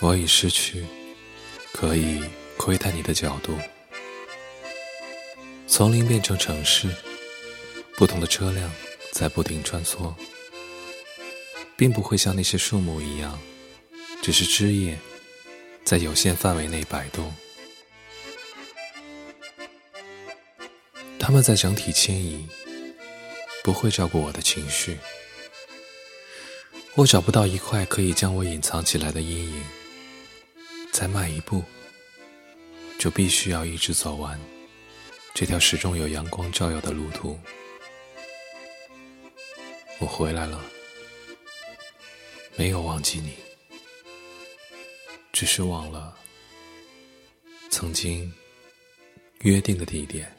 我已失去可以窥探你的角度。丛林变成城市，不同的车辆在不停穿梭，并不会像那些树木一样，只是枝叶在有限范围内摆动。他们在整体迁移，不会照顾我的情绪。我找不到一块可以将我隐藏起来的阴影，再迈一步，就必须要一直走完。这条始终有阳光照耀的路途，我回来了，没有忘记你，只是忘了曾经约定的地点。